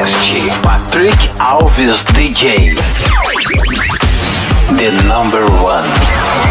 Podcast. Patrick Alves DJ. The number one.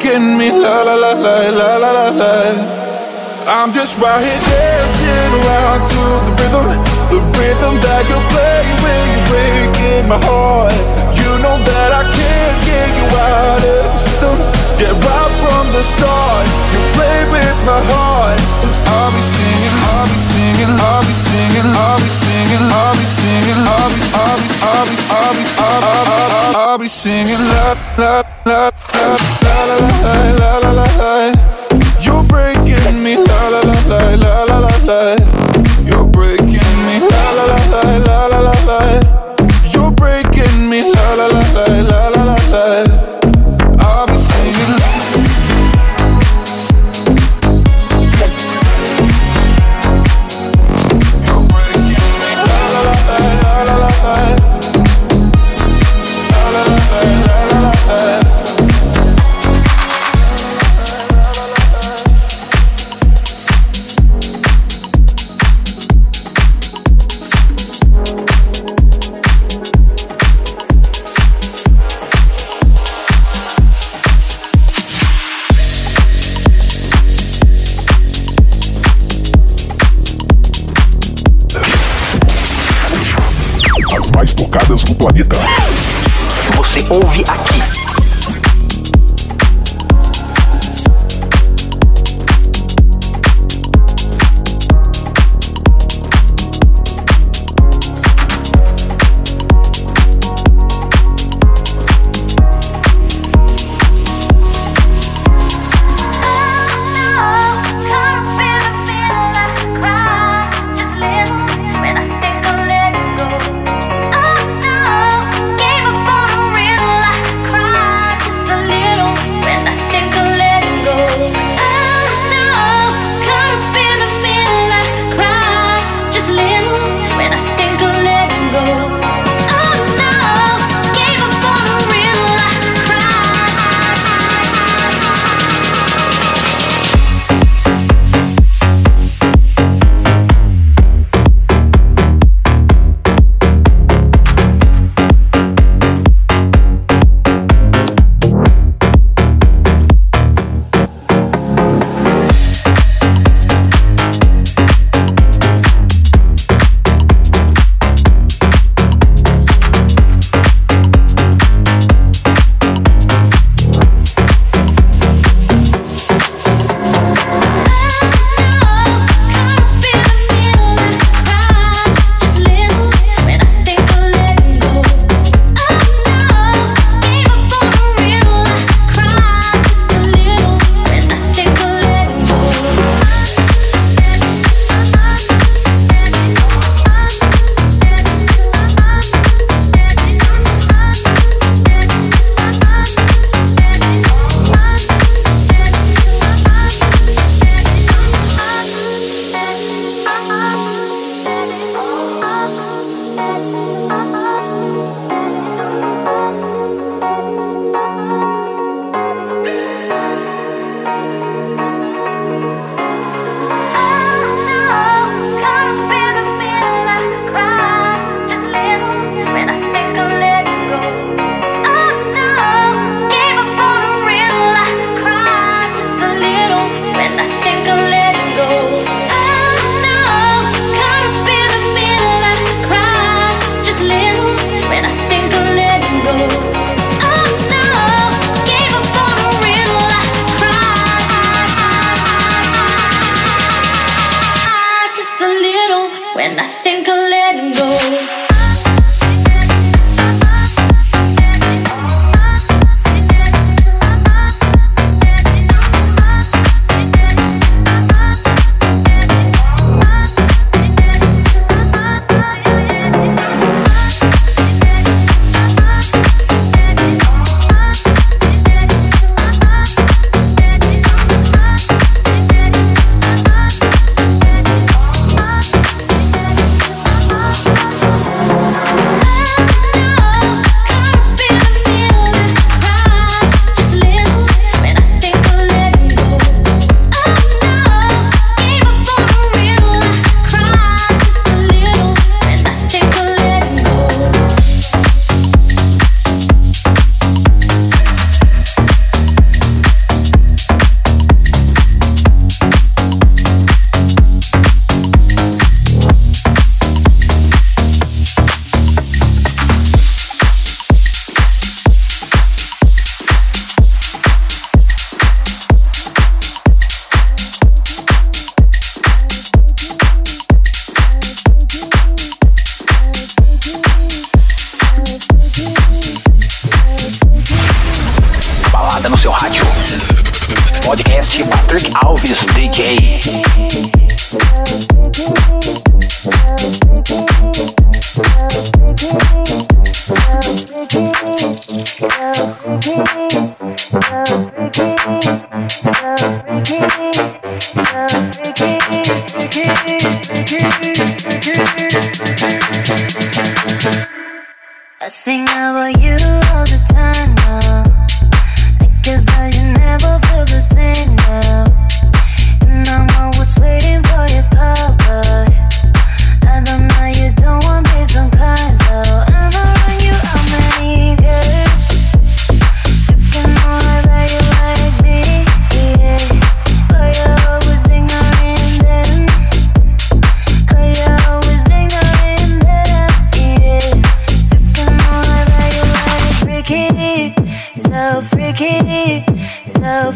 getting me la la la la la la la la. I'm just right here dancing around to the rhythm, the rhythm that you play when you break in my heart. You know that I can't get you out of the system. Yeah, right from the start, you play with my heart. I'll be singing, I'll be singing, I'll be singing, I'll be singing, I'll be singing, I'll be, I'll be, I'll be, I'll be, I'll be, I'll be singing, la la la la la la la la la la.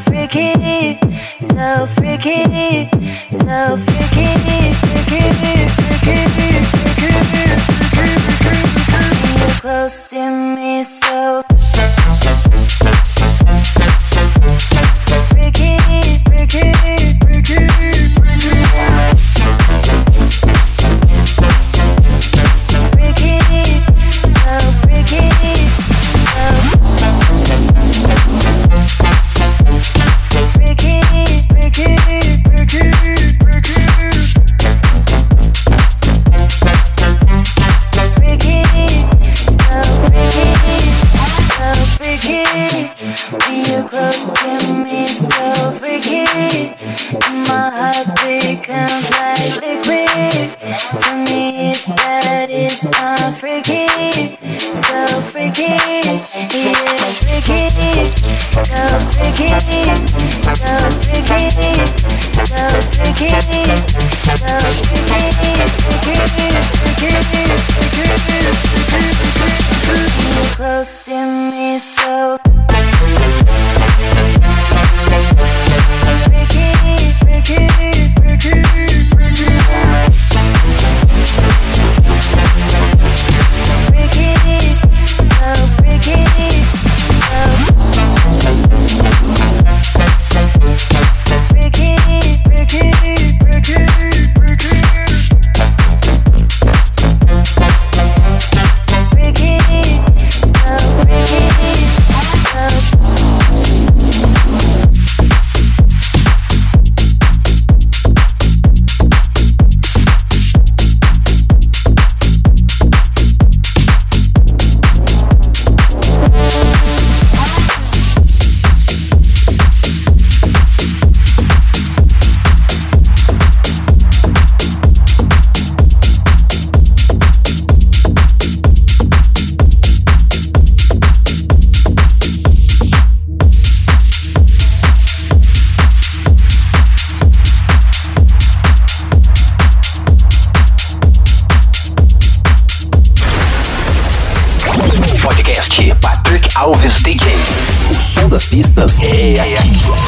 freaky, so freaky, so freaky, freaky, freaky, freaky, freaky, freaky, freaky. You're close to me, so freaky, freaky. surfistas é aqui.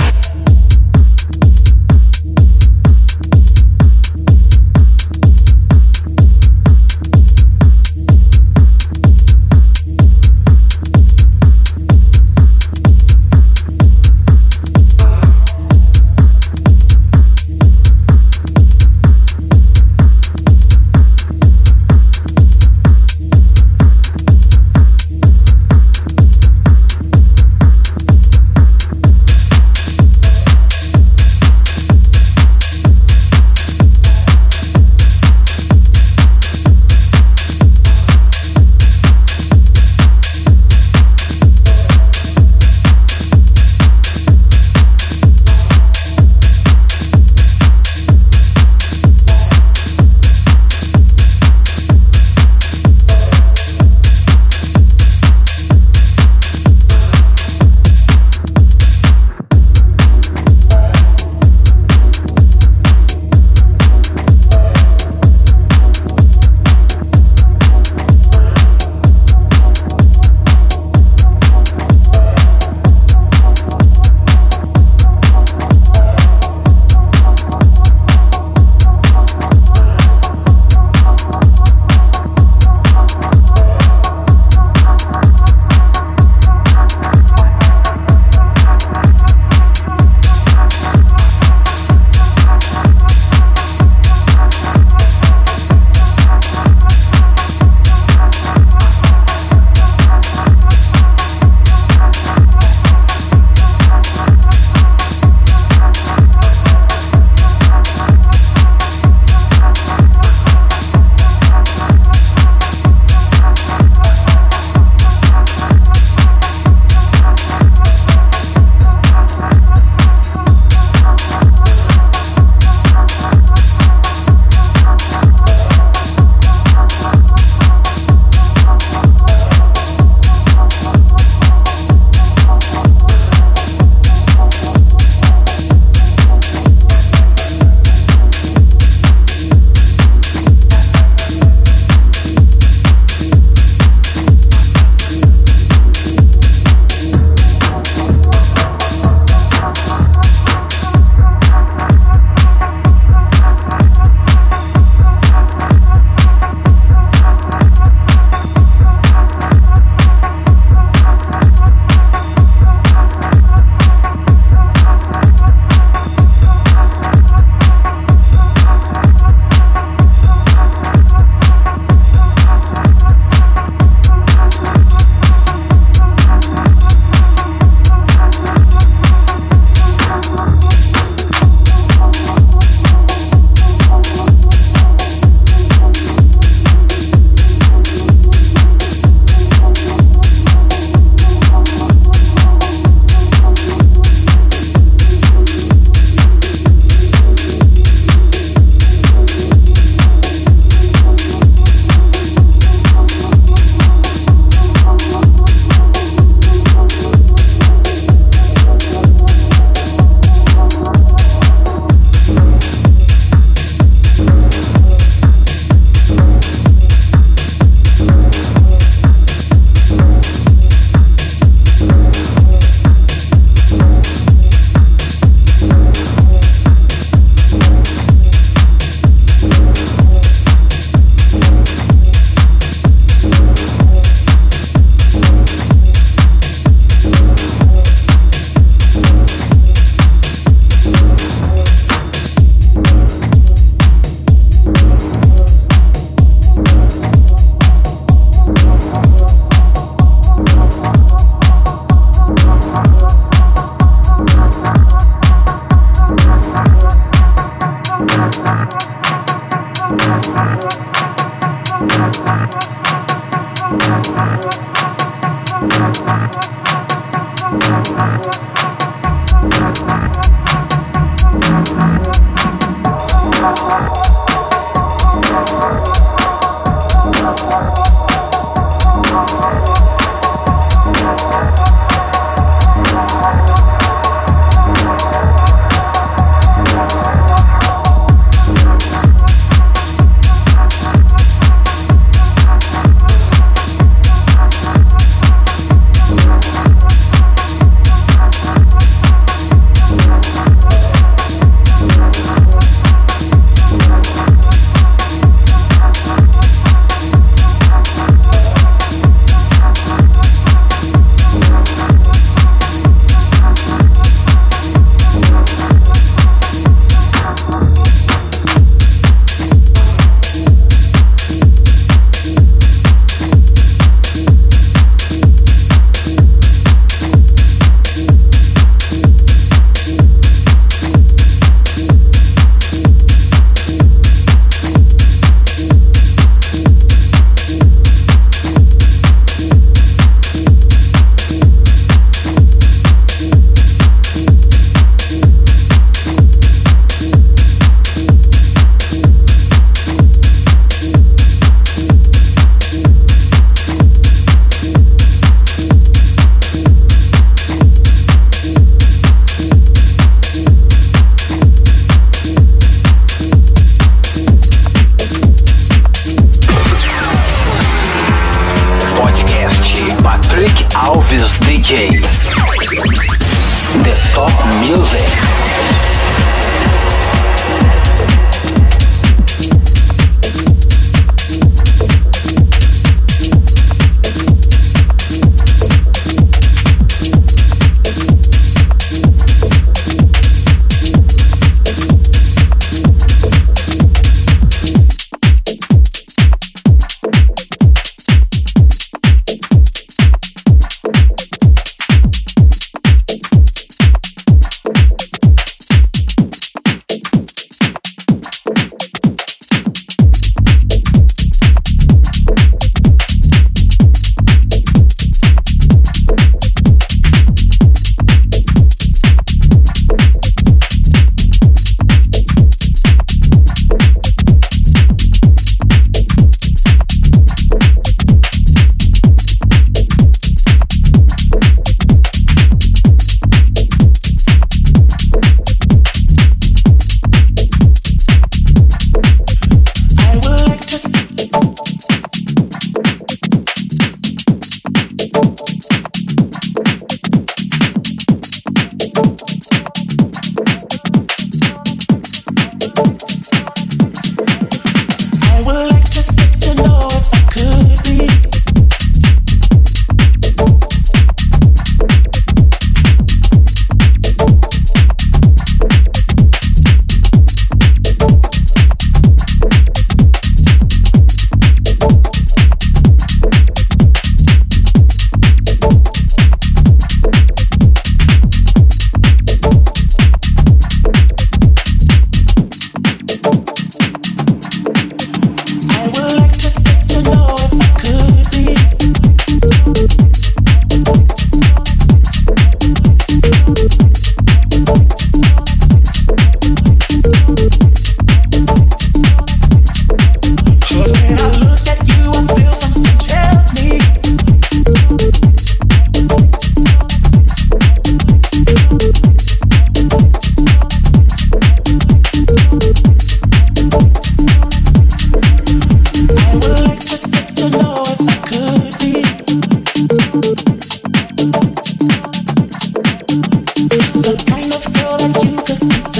Let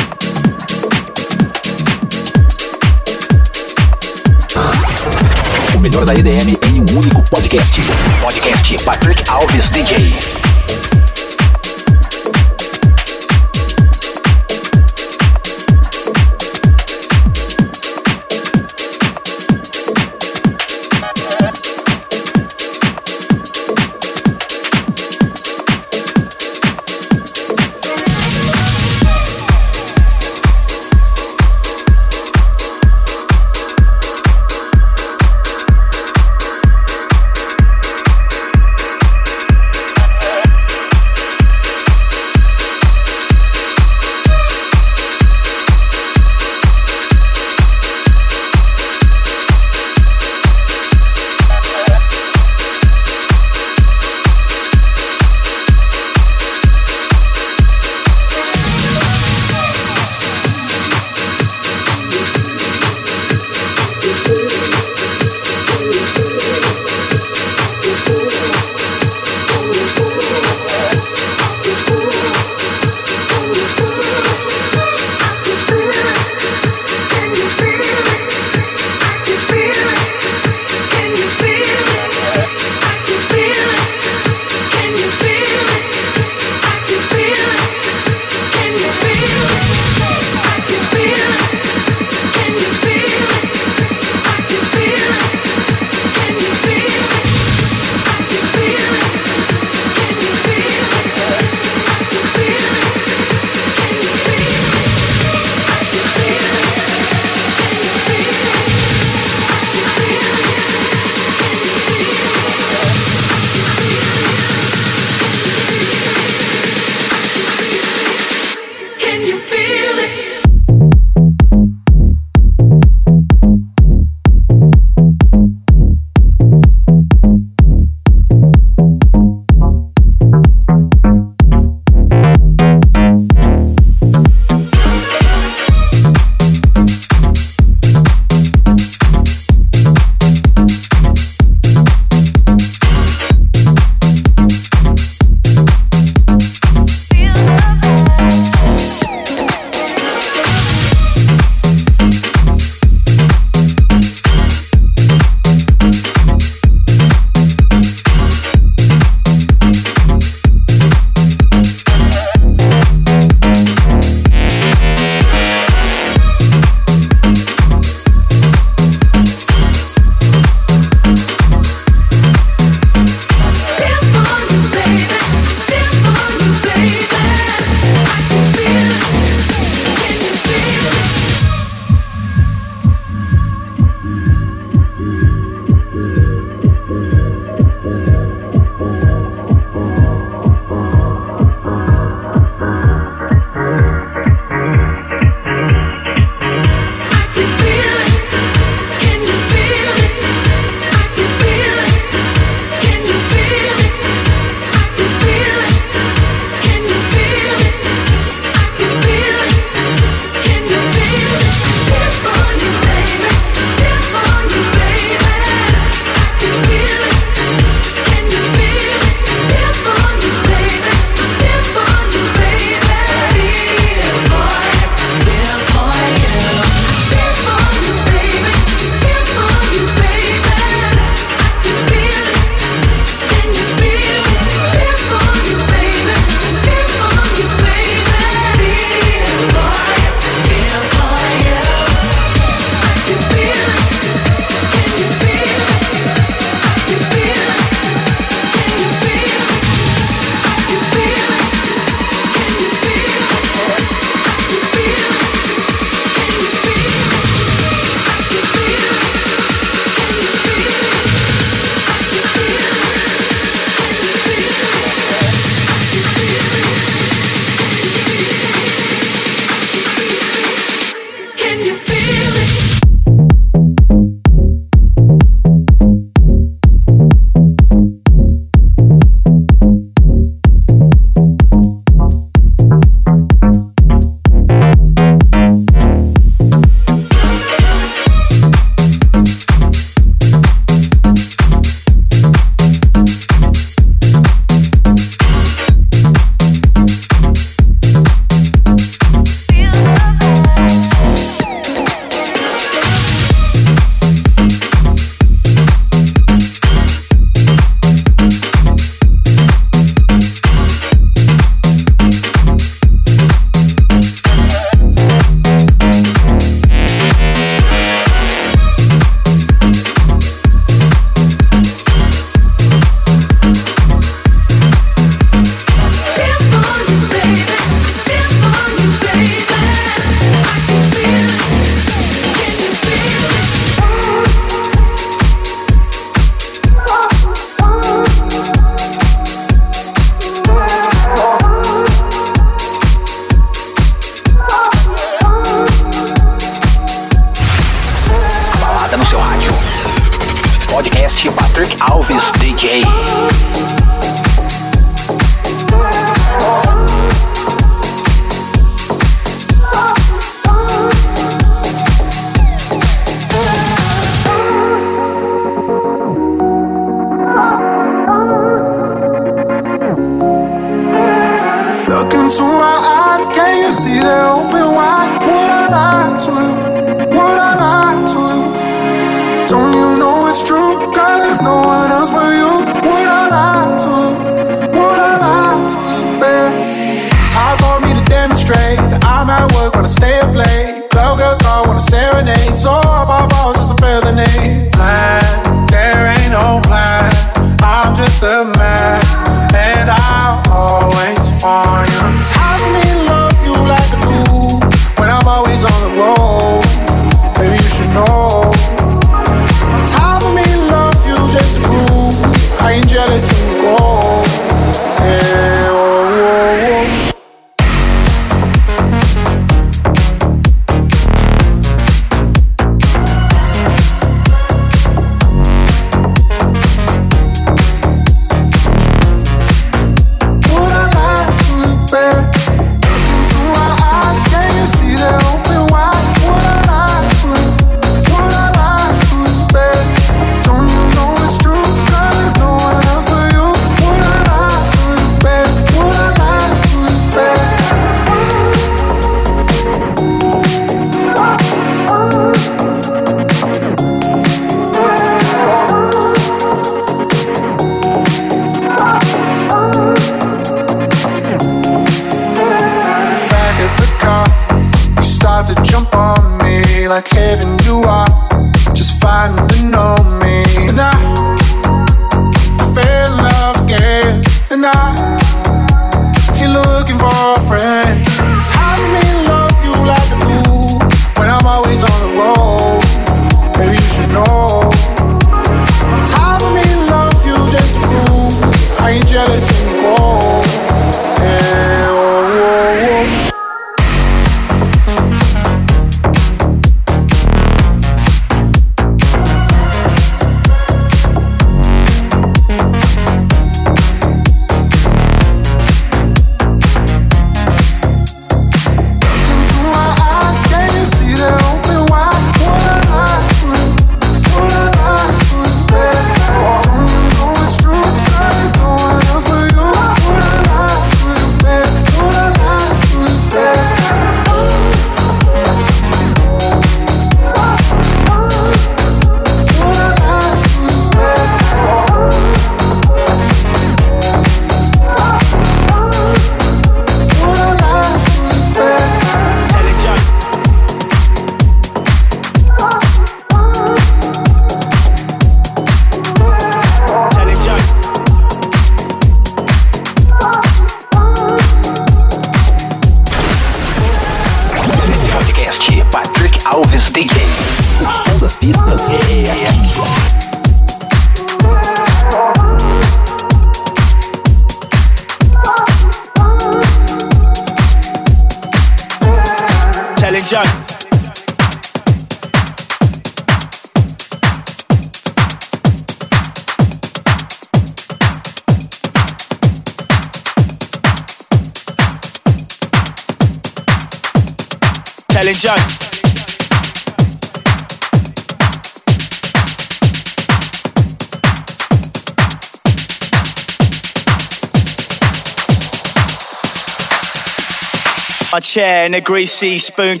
My chair in a greasy spoon.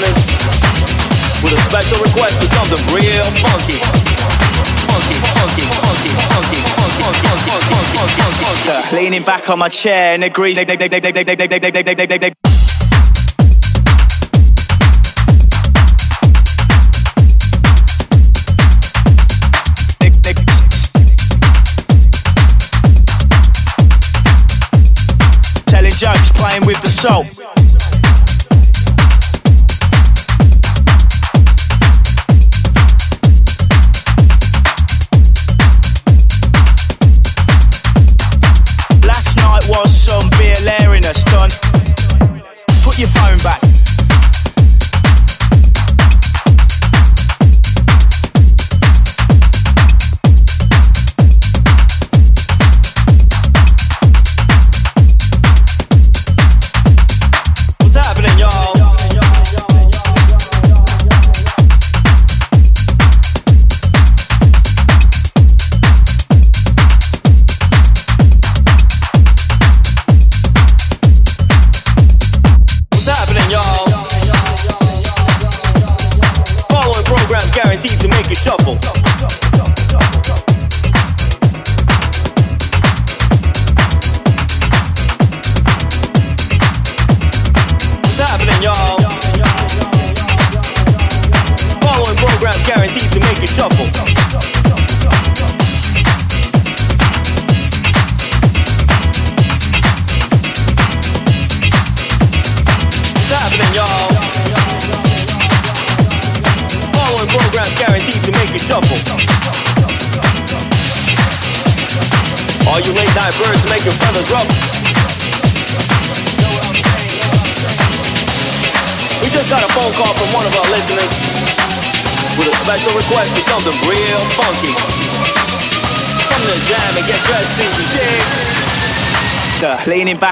listening with a special request for something real funky. Funky, funky, funky, funky, funky, funky, funky, funky, funky. Leaning back on my chair and agree. Playing with the soul.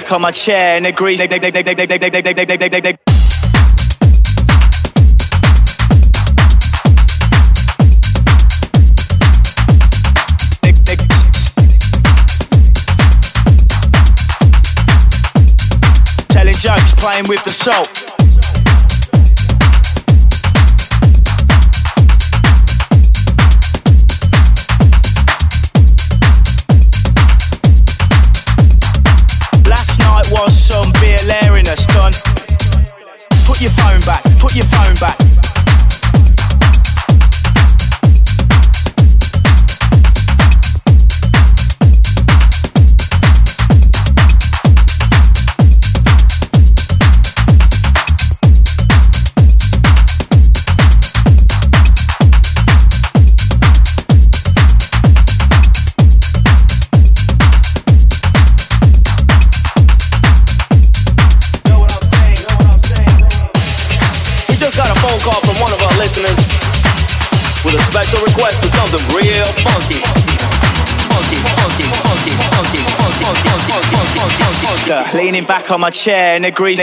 back on my chair and agree. Telling jokes, playing with the salt. Put your phone back, put your phone back. leaning back on my chair in and green.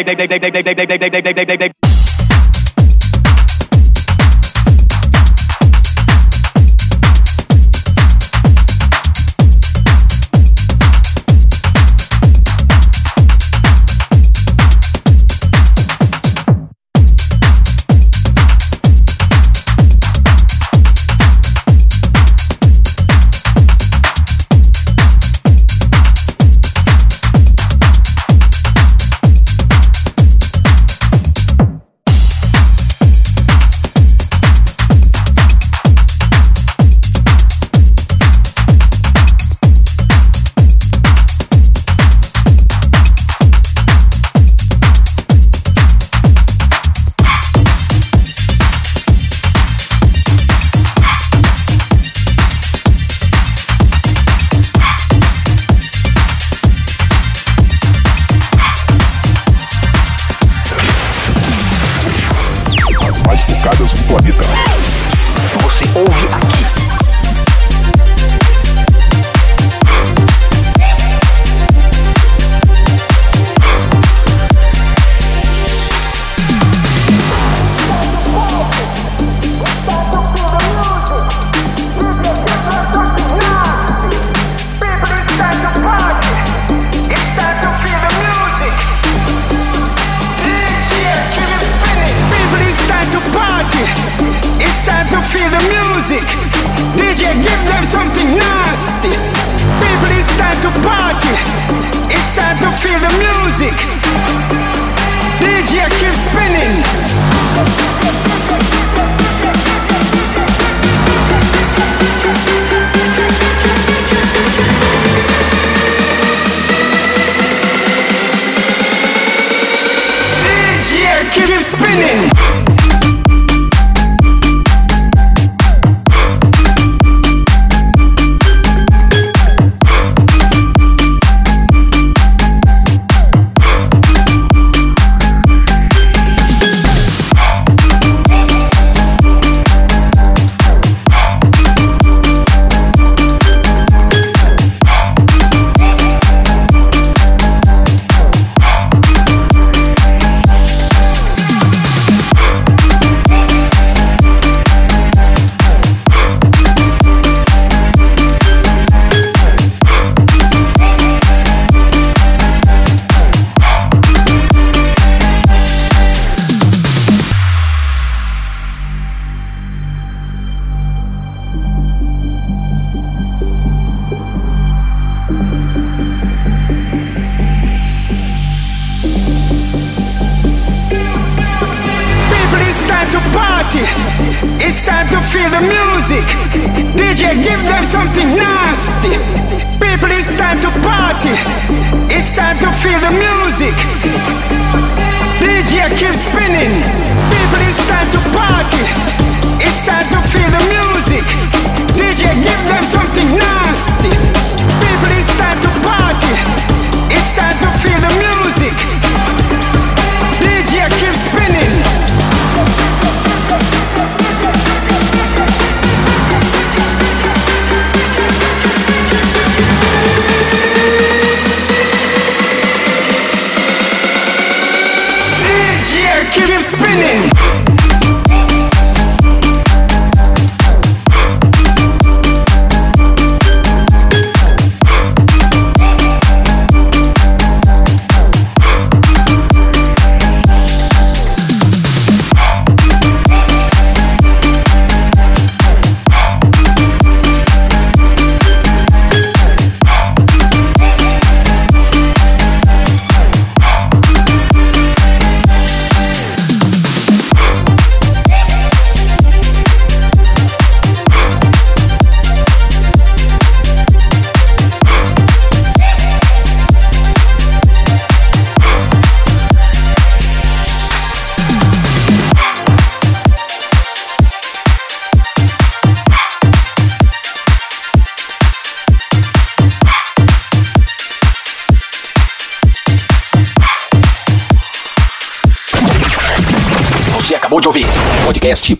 Party. It's time to feel the music. DJ, give them something nasty. People, it's time to party. It's time to feel the music. DJ, keep spinning. People, it's time to party. It's time to feel the music. DJ, give them something nasty. Spinning.